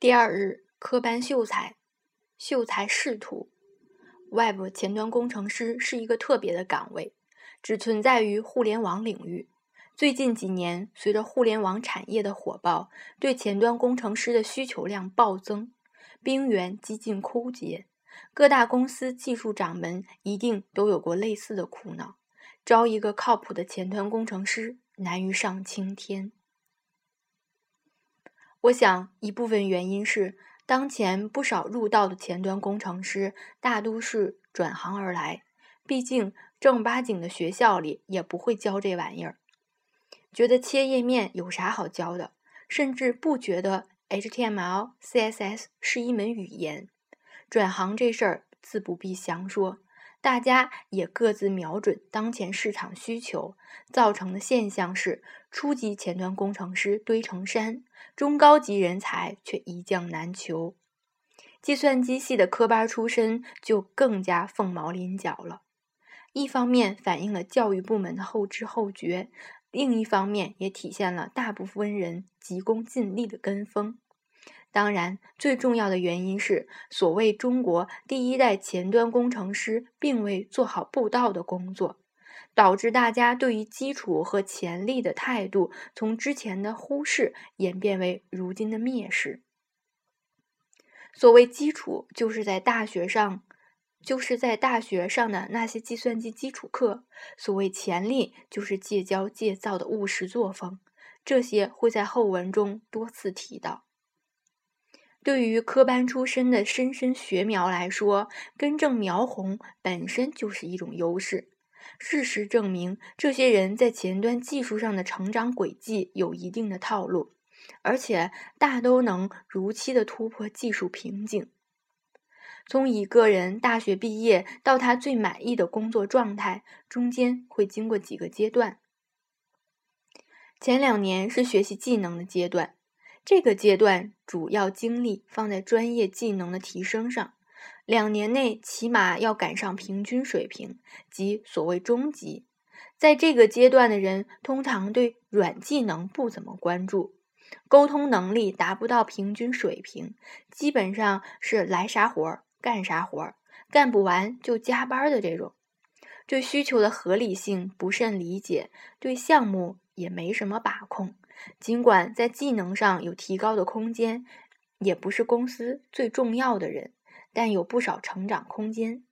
第二日，科班秀才，秀才仕途。Web 前端工程师是一个特别的岗位，只存在于互联网领域。最近几年，随着互联网产业的火爆，对前端工程师的需求量暴增，兵源几近枯竭。各大公司技术掌门一定都有过类似的苦恼：招一个靠谱的前端工程师难于上青天。我想，一部分原因是。当前不少入道的前端工程师，大都是转行而来。毕竟正儿八经的学校里也不会教这玩意儿，觉得切页面有啥好教的，甚至不觉得 HTML、CSS 是一门语言。转行这事儿自不必详说。大家也各自瞄准当前市场需求，造成的现象是：初级前端工程师堆成山，中高级人才却一将难求。计算机系的科班出身就更加凤毛麟角了。一方面反映了教育部门的后知后觉，另一方面也体现了大部分人急功近利的跟风。当然，最重要的原因是，所谓中国第一代前端工程师并未做好布道的工作，导致大家对于基础和潜力的态度从之前的忽视演变为如今的蔑视。所谓基础，就是在大学上，就是在大学上的那些计算机基础课；所谓潜力，就是戒骄戒躁的务实作风。这些会在后文中多次提到。对于科班出身的莘莘学苗来说，根正苗红本身就是一种优势。事实证明，这些人在前端技术上的成长轨迹有一定的套路，而且大都能如期的突破技术瓶颈。从一个人大学毕业到他最满意的工作状态，中间会经过几个阶段。前两年是学习技能的阶段。这个阶段主要精力放在专业技能的提升上，两年内起码要赶上平均水平，即所谓中级。在这个阶段的人，通常对软技能不怎么关注，沟通能力达不到平均水平，基本上是来啥活儿干啥活儿，干不完就加班的这种。对需求的合理性不甚理解，对项目也没什么把控。尽管在技能上有提高的空间，也不是公司最重要的人，但有不少成长空间。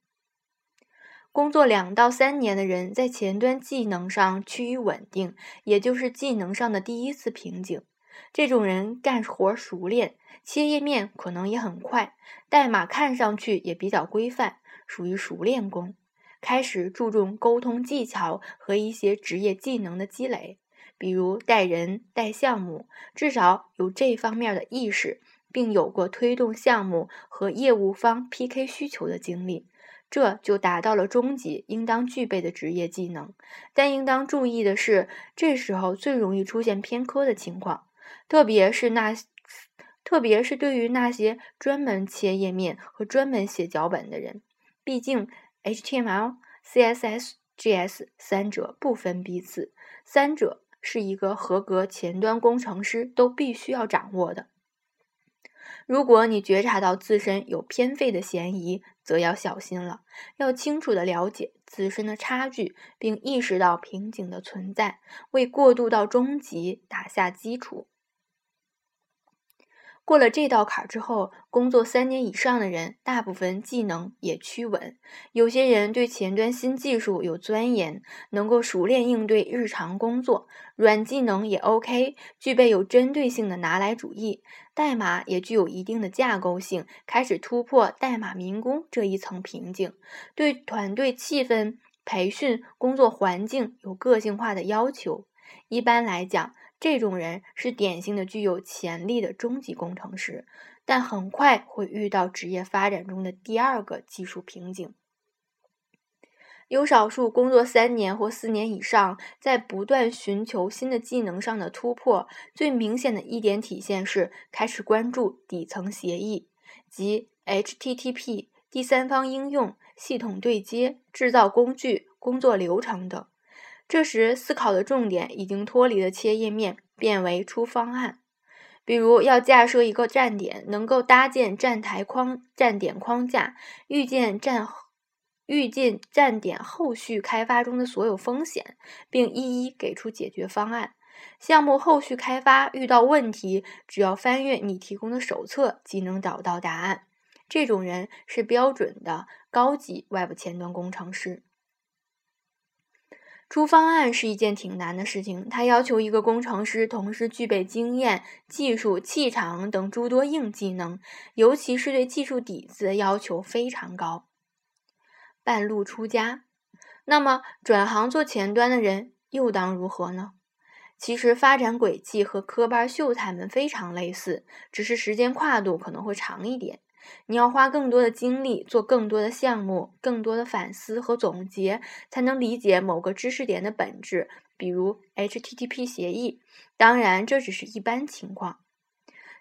工作两到三年的人，在前端技能上趋于稳定，也就是技能上的第一次瓶颈。这种人干活熟练，切页面可能也很快，代码看上去也比较规范，属于熟练工。开始注重沟通技巧和一些职业技能的积累。比如带人、带项目，至少有这方面的意识，并有过推动项目和业务方 PK 需求的经历，这就达到了中级应当具备的职业技能。但应当注意的是，这时候最容易出现偏科的情况，特别是那，特别是对于那些专门切页面和专门写脚本的人。毕竟 HTML、CSS、GS 三者不分彼此，三者。是一个合格前端工程师都必须要掌握的。如果你觉察到自身有偏废的嫌疑，则要小心了。要清楚的了解自身的差距，并意识到瓶颈的存在，为过渡到终极打下基础。过了这道坎之后，工作三年以上的人，大部分技能也趋稳。有些人对前端新技术有钻研，能够熟练应对日常工作，软技能也 OK，具备有针对性的拿来主义，代码也具有一定的架构性，开始突破代码民工这一层瓶颈。对团队气氛、培训、工作环境有个性化的要求。一般来讲。这种人是典型的具有潜力的中级工程师，但很快会遇到职业发展中的第二个技术瓶颈。有少数工作三年或四年以上，在不断寻求新的技能上的突破，最明显的一点体现是开始关注底层协议，即 HTTP、第三方应用、系统对接、制造工具、工作流程等。这时，思考的重点已经脱离了切页面，变为出方案。比如要架设一个站点，能够搭建站台框、站点框架，预见站预见站点后续开发中的所有风险，并一一给出解决方案。项目后续开发遇到问题，只要翻阅你提供的手册，即能找到答案。这种人是标准的高级 Web 前端工程师。出方案是一件挺难的事情，它要求一个工程师同时具备经验、技术、气场等诸多硬技能，尤其是对技术底子要求非常高。半路出家，那么转行做前端的人又当如何呢？其实发展轨迹和科班秀才们非常类似，只是时间跨度可能会长一点。你要花更多的精力做更多的项目，更多的反思和总结，才能理解某个知识点的本质，比如 HTTP 协议。当然，这只是一般情况。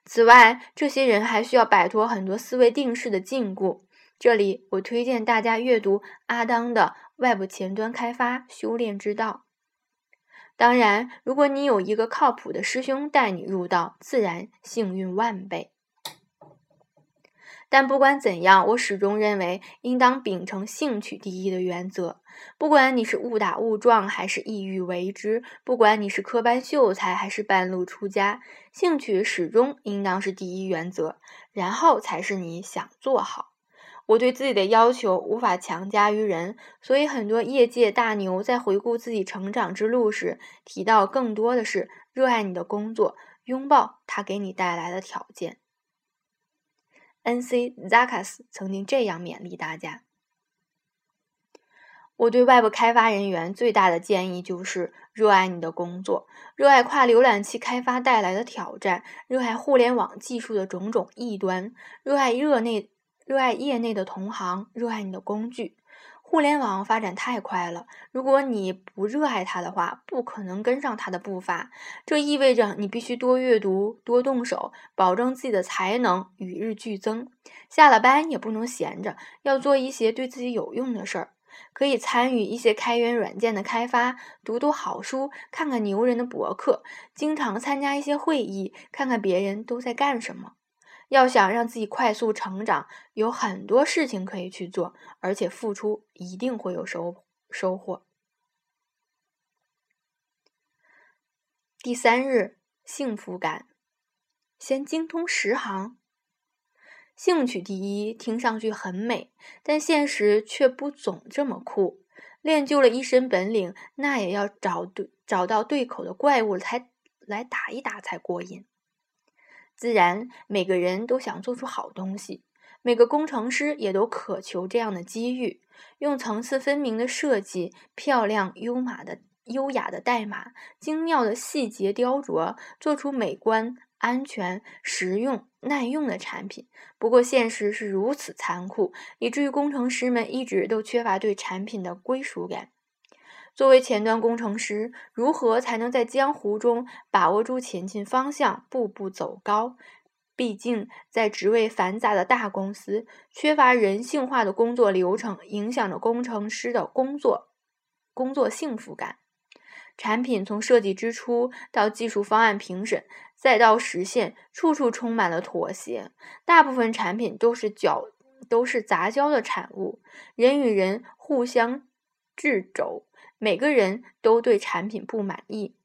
此外，这些人还需要摆脱很多思维定式的禁锢。这里，我推荐大家阅读阿当的《Web 前端开发修炼之道》。当然，如果你有一个靠谱的师兄带你入道，自然幸运万倍。但不管怎样，我始终认为应当秉承兴趣第一的原则。不管你是误打误撞还是意欲为之，不管你是科班秀才还是半路出家，兴趣始终应当是第一原则，然后才是你想做好。我对自己的要求无法强加于人，所以很多业界大牛在回顾自己成长之路时，提到更多的是热爱你的工作，拥抱它给你带来的条件。N.C. Zakas 曾经这样勉励大家：“我对外部开发人员最大的建议就是热爱你的工作，热爱跨浏览器开发带来的挑战，热爱互联网技术的种种异端，热爱热内热爱业内的同行，热爱你的工具。”互联网发展太快了，如果你不热爱它的话，不可能跟上它的步伐。这意味着你必须多阅读、多动手，保证自己的才能与日俱增。下了班也不能闲着，要做一些对自己有用的事儿。可以参与一些开源软件的开发，读读好书，看看牛人的博客，经常参加一些会议，看看别人都在干什么。要想让自己快速成长，有很多事情可以去做，而且付出一定会有收收获。第三日，幸福感，先精通十行，兴趣第一，听上去很美，但现实却不总这么酷。练就了一身本领，那也要找对找到对口的怪物才来打一打才过瘾。自然，每个人都想做出好东西，每个工程师也都渴求这样的机遇。用层次分明的设计、漂亮优马的优雅的代码、精妙的细节雕琢，做出美观、安全、实用、耐用的产品。不过，现实是如此残酷，以至于工程师们一直都缺乏对产品的归属感。作为前端工程师，如何才能在江湖中把握住前进方向，步步走高？毕竟，在职位繁杂的大公司，缺乏人性化的工作流程，影响着工程师的工作工作幸福感。产品从设计之初到技术方案评审，再到实现，处处充满了妥协。大部分产品都是搅都是杂交的产物，人与人互相制肘。每个人都对产品不满意。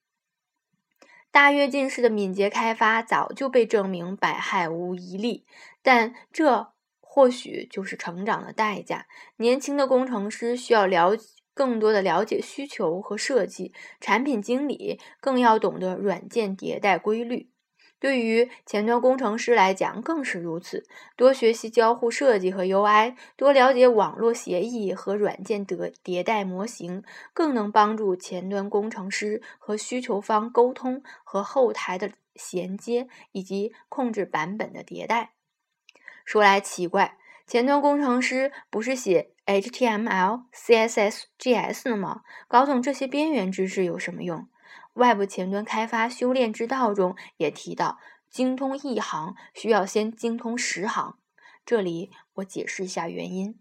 大跃进式的敏捷开发早就被证明百害无一利，但这或许就是成长的代价。年轻的工程师需要了更多的了解需求和设计，产品经理更要懂得软件迭代规律。对于前端工程师来讲更是如此。多学习交互设计和 UI，多了解网络协议和软件的迭代模型，更能帮助前端工程师和需求方沟通和后台的衔接，以及控制版本的迭代。说来奇怪，前端工程师不是写 HTML、CSS、GS 的吗？搞懂这些边缘知识有什么用？外部前端开发修炼之道中也提到，精通一行需要先精通十行。这里我解释一下原因。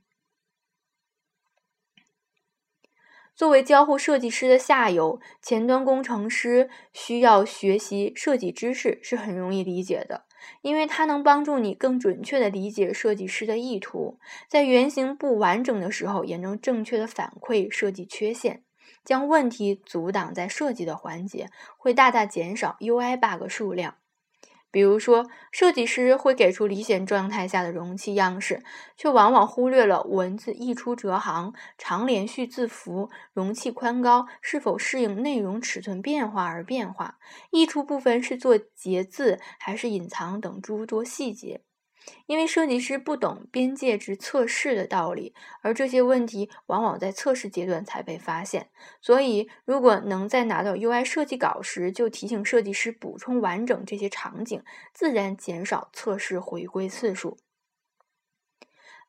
作为交互设计师的下游，前端工程师需要学习设计知识是很容易理解的，因为它能帮助你更准确地理解设计师的意图，在原型不完整的时候，也能正确的反馈设计缺陷。将问题阻挡在设计的环节，会大大减少 UI bug 数量。比如说，设计师会给出理想状态下的容器样式，却往往忽略了文字溢出折行、长连续字符、容器宽高是否适应内容尺寸变化而变化，溢出部分是做节字还是隐藏等诸多细节。因为设计师不懂边界值测试的道理，而这些问题往往在测试阶段才被发现。所以，如果能在拿到 UI 设计稿时就提醒设计师补充完整这些场景，自然减少测试回归次数。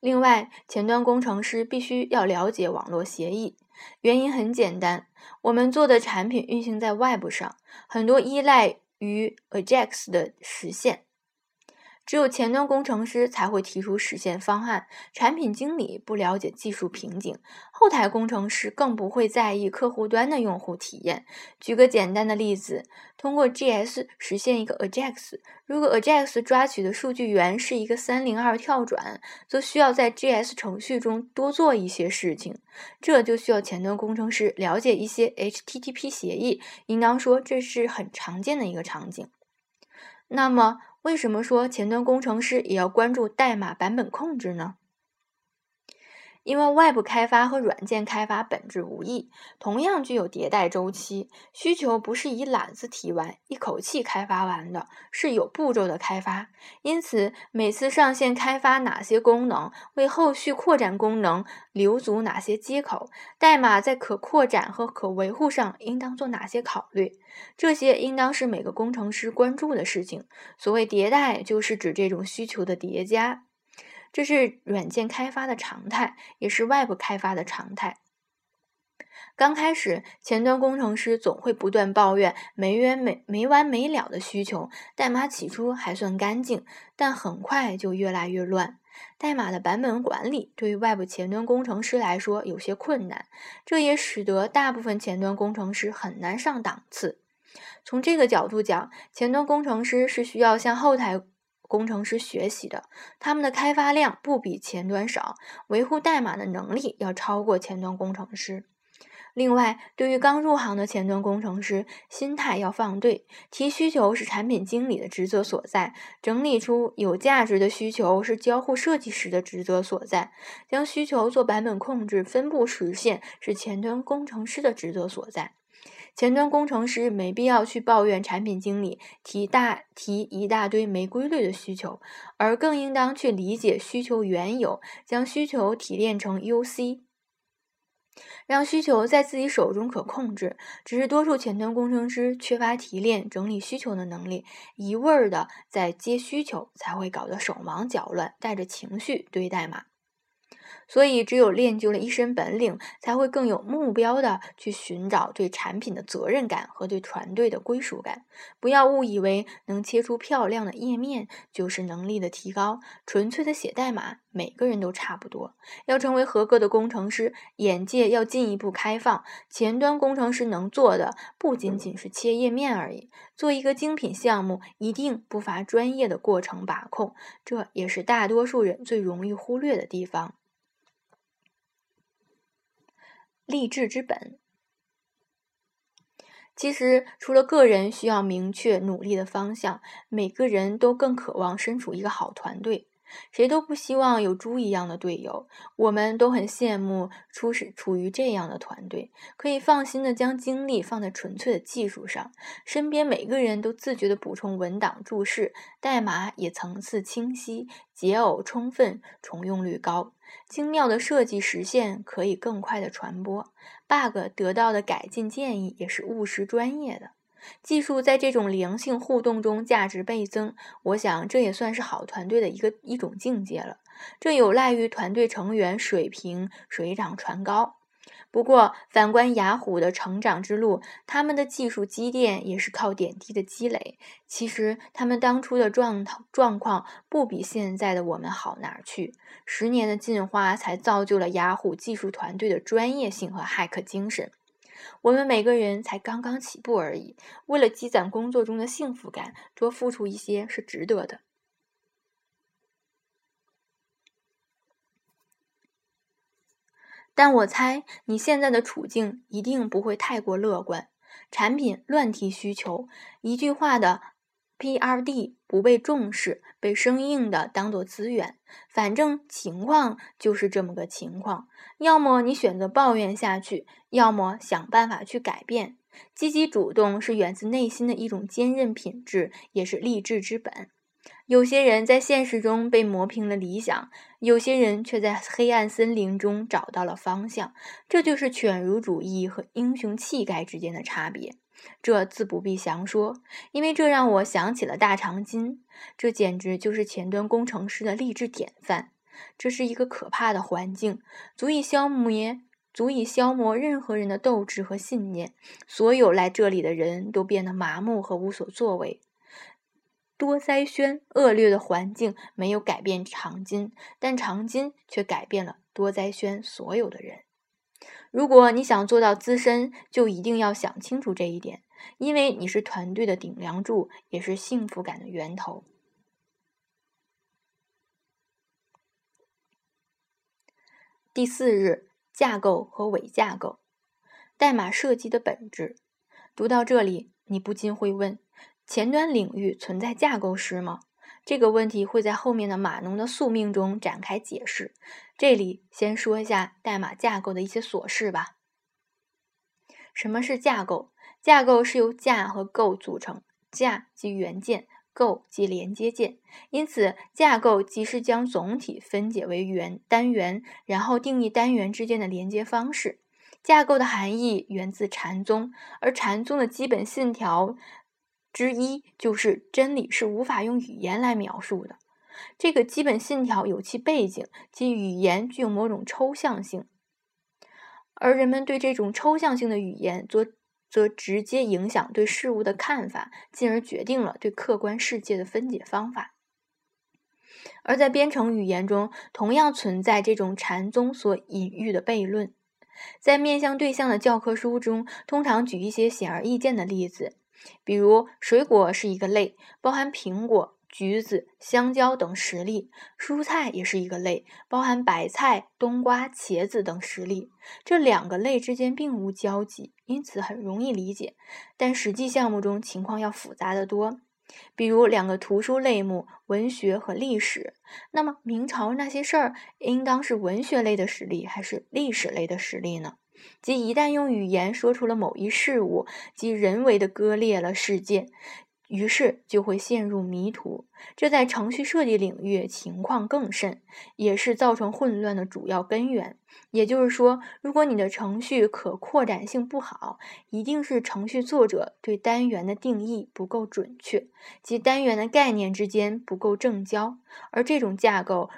另外，前端工程师必须要了解网络协议，原因很简单：我们做的产品运行在 Web 上，很多依赖于 Ajax 的实现。只有前端工程师才会提出实现方案，产品经理不了解技术瓶颈，后台工程师更不会在意客户端的用户体验。举个简单的例子，通过 GS 实现一个 Ajax，如果 Ajax 抓取的数据源是一个三零二跳转，则需要在 GS 程序中多做一些事情，这就需要前端工程师了解一些 HTTP 协议。应当说，这是很常见的一个场景。那么，为什么说前端工程师也要关注代码版本控制呢？因为外部开发和软件开发本质无异，同样具有迭代周期。需求不是以揽子提完、一口气开发完的，是有步骤的开发。因此，每次上线开发哪些功能，为后续扩展功能留足哪些接口，代码在可扩展和可维护上应当做哪些考虑，这些应当是每个工程师关注的事情。所谓迭代，就是指这种需求的叠加。这是软件开发的常态，也是外部开发的常态。刚开始，前端工程师总会不断抱怨没完没没完没了的需求，代码起初还算干净，但很快就越来越乱。代码的版本管理对于外部前端工程师来说有些困难，这也使得大部分前端工程师很难上档次。从这个角度讲，前端工程师是需要向后台。工程师学习的，他们的开发量不比前端少，维护代码的能力要超过前端工程师。另外，对于刚入行的前端工程师，心态要放对，提需求是产品经理的职责所在，整理出有价值的需求是交互设计师的职责所在，将需求做版本控制、分布实现是前端工程师的职责所在。前端工程师没必要去抱怨产品经理提大提一大堆没规律的需求，而更应当去理解需求缘由，将需求提炼成 UC，让需求在自己手中可控制。只是多数前端工程师缺乏提炼整理需求的能力，一味儿的在接需求，才会搞得手忙脚乱，带着情绪堆代码。所以，只有练就了一身本领，才会更有目标的去寻找对产品的责任感和对团队的归属感。不要误以为能切出漂亮的页面就是能力的提高，纯粹的写代码，每个人都差不多。要成为合格的工程师，眼界要进一步开放。前端工程师能做的不仅仅是切页面而已，做一个精品项目，一定不乏专业的过程把控，这也是大多数人最容易忽略的地方。励志之本。其实，除了个人需要明确努力的方向，每个人都更渴望身处一个好团队。谁都不希望有猪一样的队友，我们都很羡慕初始处于这样的团队，可以放心的将精力放在纯粹的技术上，身边每个人都自觉的补充文档注释，代码也层次清晰，解耦充分，重用率高，精妙的设计实现可以更快的传播，bug 得到的改进建议也是务实专业的。技术在这种良性互动中价值倍增，我想这也算是好团队的一个一种境界了。这有赖于团队成员水平水涨船高。不过，反观雅虎的成长之路，他们的技术积淀也是靠点滴的积累。其实，他们当初的状状况不比现在的我们好哪儿去。十年的进化，才造就了雅虎技术团队的专业性和骇客精神。我们每个人才刚刚起步而已，为了积攒工作中的幸福感，多付出一些是值得的。但我猜你现在的处境一定不会太过乐观，产品乱提需求，一句话的 P.R.D 不被重视，被生硬的当做资源，反正情况就是这么个情况。要么你选择抱怨下去，要么想办法去改变。积极主动是源自内心的一种坚韧品质，也是励志之本。有些人在现实中被磨平了理想，有些人却在黑暗森林中找到了方向。这就是犬儒主义和英雄气概之间的差别。这自不必详说，因为这让我想起了大长今。这简直就是前端工程师的励志典范。这是一个可怕的环境，足以消灭、足以消磨任何人的斗志和信念。所有来这里的人都变得麻木和无所作为。多灾轩恶劣的环境没有改变长今，但长今却改变了多灾轩所有的人。如果你想做到资深，就一定要想清楚这一点，因为你是团队的顶梁柱，也是幸福感的源头。第四日，架构和伪架构，代码设计的本质。读到这里，你不禁会问。前端领域存在架构师吗？这个问题会在后面的码农的宿命中展开解释。这里先说一下代码架构的一些琐事吧。什么是架构？架构是由架和构组成，架即元件，构即连接件。因此，架构即是将总体分解为元单元，然后定义单元之间的连接方式。架构的含义源自禅宗，而禅宗的基本信条。之一就是真理是无法用语言来描述的。这个基本信条有其背景，即语言具有某种抽象性，而人们对这种抽象性的语言，则则直接影响对事物的看法，进而决定了对客观世界的分解方法。而在编程语言中，同样存在这种禅宗所隐喻的悖论。在面向对象的教科书中，通常举一些显而易见的例子。比如，水果是一个类，包含苹果、橘子、香蕉等实例；蔬菜也是一个类，包含白菜、冬瓜、茄子等实例。这两个类之间并无交集，因此很容易理解。但实际项目中情况要复杂得多。比如，两个图书类目——文学和历史，那么明朝那些事儿，应当是文学类的实例，还是历史类的实例呢？即一旦用语言说出了某一事物，即人为的割裂了世界，于是就会陷入迷途。这在程序设计领域情况更甚，也是造成混乱的主要根源。也就是说，如果你的程序可扩展性不好，一定是程序作者对单元的定义不够准确，即单元的概念之间不够正交，而这种架构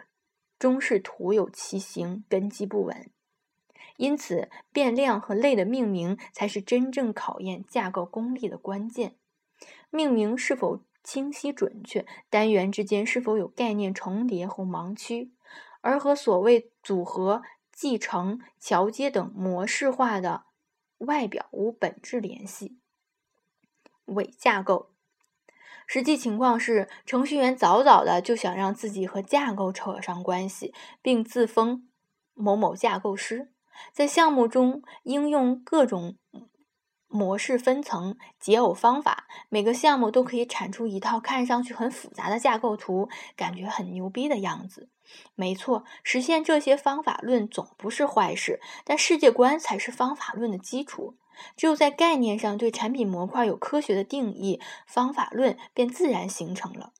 终是徒有其形，根基不稳。因此，变量和类的命名才是真正考验架构功力的关键。命名是否清晰准确，单元之间是否有概念重叠或盲区，而和所谓组合、继承、桥接等模式化的外表无本质联系。伪架构，实际情况是，程序员早早的就想让自己和架构扯上关系，并自封某某架构师。在项目中应用各种模式分层解耦方法，每个项目都可以产出一套看上去很复杂的架构图，感觉很牛逼的样子。没错，实现这些方法论总不是坏事，但世界观才是方法论的基础。只有在概念上对产品模块有科学的定义，方法论便自然形成了。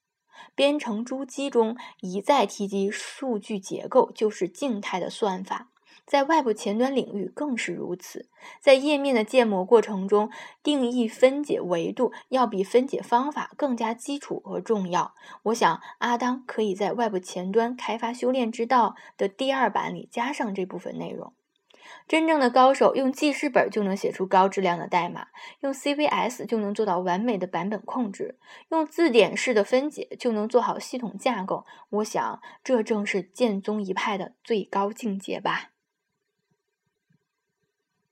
编程珠机中一再提及数据结构，就是静态的算法。在外部前端领域更是如此，在页面的建模过程中，定义分解维度要比分解方法更加基础和重要。我想，阿当可以在外部前端开发修炼之道的第二版里加上这部分内容。真正的高手用记事本就能写出高质量的代码，用 CVS 就能做到完美的版本控制，用字典式的分解就能做好系统架构。我想，这正是剑宗一派的最高境界吧。